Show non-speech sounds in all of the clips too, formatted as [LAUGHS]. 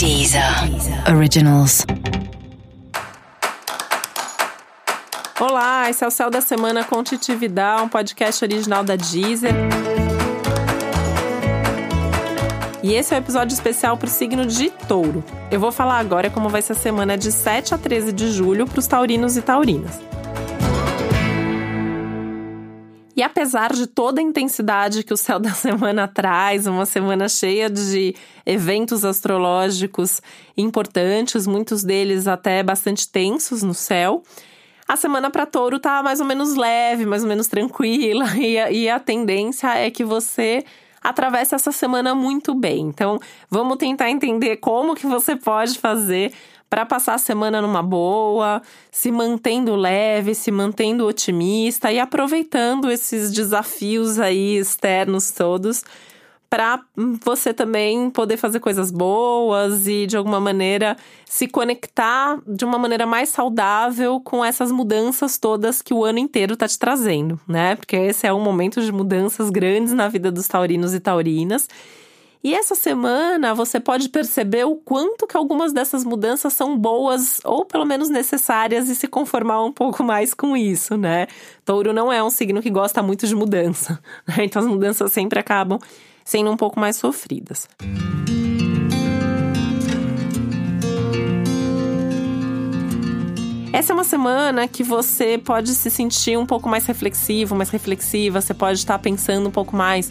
Deezer Originals. Olá, esse é o Céu da Semana com Titividade, um podcast original da Deezer. E esse é o um episódio especial para o signo de Touro. Eu vou falar agora como vai ser a semana de 7 a 13 de julho para os taurinos e taurinas. E apesar de toda a intensidade que o céu [LAUGHS] da semana traz, uma semana cheia de eventos astrológicos importantes, muitos deles até bastante tensos no céu, a semana para touro tá mais ou menos leve, mais ou menos tranquila, [LAUGHS] e a, e a tendência é que você atravesse essa semana muito bem. Então, vamos tentar entender como que você pode fazer para passar a semana numa boa, se mantendo leve, se mantendo otimista e aproveitando esses desafios aí externos todos para você também poder fazer coisas boas e de alguma maneira se conectar de uma maneira mais saudável com essas mudanças todas que o ano inteiro está te trazendo, né? Porque esse é um momento de mudanças grandes na vida dos taurinos e taurinas. E essa semana você pode perceber o quanto que algumas dessas mudanças são boas ou pelo menos necessárias e se conformar um pouco mais com isso, né? Touro não é um signo que gosta muito de mudança, [LAUGHS] né? então as mudanças sempre acabam sendo um pouco mais sofridas. Essa é uma semana que você pode se sentir um pouco mais reflexivo, mais reflexiva, você pode estar pensando um pouco mais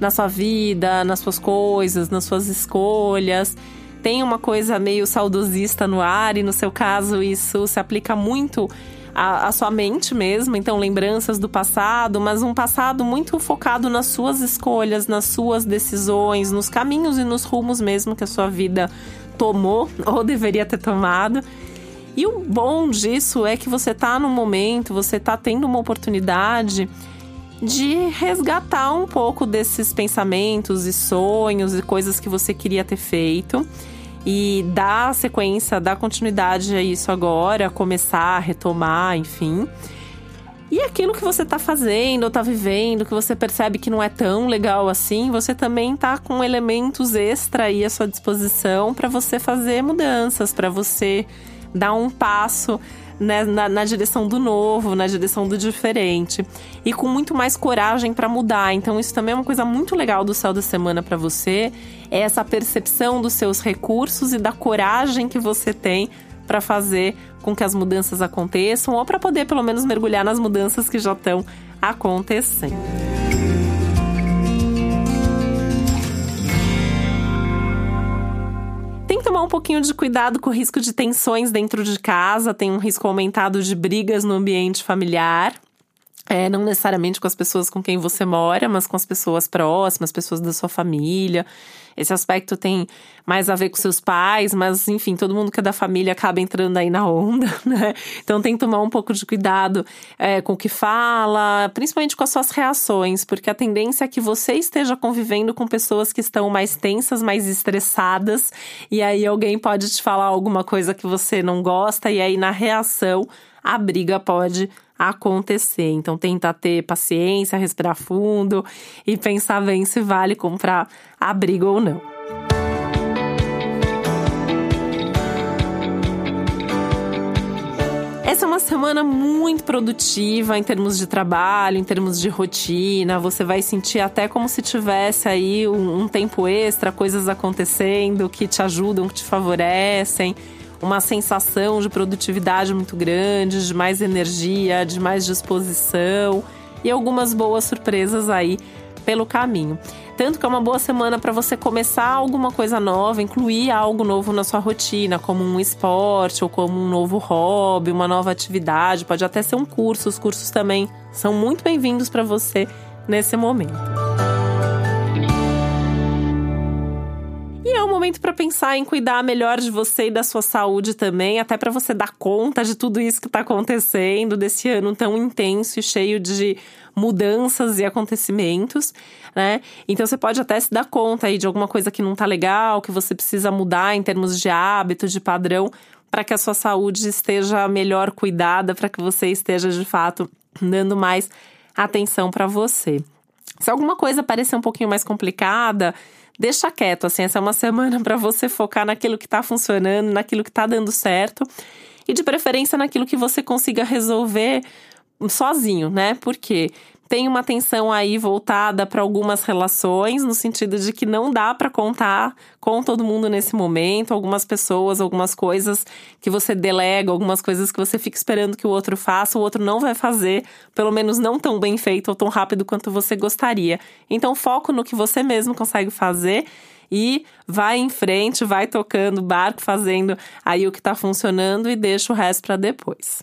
na sua vida, nas suas coisas, nas suas escolhas. Tem uma coisa meio saudosista no ar, e no seu caso, isso se aplica muito à, à sua mente mesmo. Então, lembranças do passado, mas um passado muito focado nas suas escolhas, nas suas decisões, nos caminhos e nos rumos mesmo que a sua vida tomou [LAUGHS] ou deveria ter tomado. E o bom disso é que você tá num momento, você tá tendo uma oportunidade de resgatar um pouco desses pensamentos e sonhos e coisas que você queria ter feito e dar sequência, dar continuidade a isso agora, começar, retomar, enfim. E aquilo que você está fazendo ou está vivendo, que você percebe que não é tão legal assim, você também está com elementos extra aí à sua disposição para você fazer mudanças, para você dar um passo né, na, na, direção do novo, na direção do diferente e com muito mais coragem para mudar. Então isso também é uma coisa muito legal do céu da semana para você, é essa percepção dos seus recursos e da coragem que você tem para fazer com que as mudanças aconteçam ou para poder pelo menos mergulhar nas mudanças que já estão acontecendo. Tomar um pouquinho de cuidado com o risco de tensões dentro de casa, tem um risco aumentado de brigas no ambiente familiar. É, não necessariamente com as pessoas com quem você mora, mas com as pessoas próximas, pessoas da sua família. Esse aspecto tem mais a ver com seus pais, mas enfim, todo mundo que é da família acaba entrando aí na onda, [LAUGHS] né? Então tem que tomar um pouco de cuidado é, com o que fala, principalmente com as suas reações, porque a tendência é que você esteja convivendo com pessoas que estão mais tensas, mais estressadas, e aí alguém pode te falar alguma coisa que você não gosta, e aí na reação a briga pode acontecer. Então, tentar ter paciência, respirar fundo e pensar bem se vale comprar abrigo ou não. Essa é uma semana muito produtiva em termos de trabalho, em termos de rotina. Você vai sentir até como se tivesse aí um, um tempo extra, coisas acontecendo que te ajudam, que te favorecem uma sensação de produtividade muito grande, de mais energia, de mais disposição e algumas boas surpresas aí pelo caminho. Tanto que é uma boa semana para você começar alguma coisa nova, incluir algo novo na sua rotina, como um esporte ou como um novo hobby, uma nova atividade, pode até ser um curso. Os cursos também são muito bem-vindos para você nesse momento. Momento para pensar em cuidar melhor de você e da sua saúde também, até para você dar conta de tudo isso que está acontecendo, desse ano tão intenso e cheio de mudanças e acontecimentos, né? Então você pode até se dar conta aí de alguma coisa que não tá legal, que você precisa mudar em termos de hábito, de padrão, para que a sua saúde esteja melhor cuidada, para que você esteja de fato dando mais atenção para você. Se alguma coisa parecer um pouquinho mais complicada, deixa quieto, assim, essa é uma semana para você focar naquilo que tá funcionando, naquilo que tá dando certo e de preferência naquilo que você consiga resolver sozinho, né? Porque tem uma atenção aí voltada para algumas relações, no sentido de que não dá para contar com todo mundo nesse momento, algumas pessoas, algumas coisas que você delega, algumas coisas que você fica esperando que o outro faça, o outro não vai fazer, pelo menos não tão bem feito ou tão rápido quanto você gostaria. Então, foco no que você mesmo consegue fazer e vai em frente, vai tocando barco, fazendo aí o que está funcionando e deixa o resto para depois.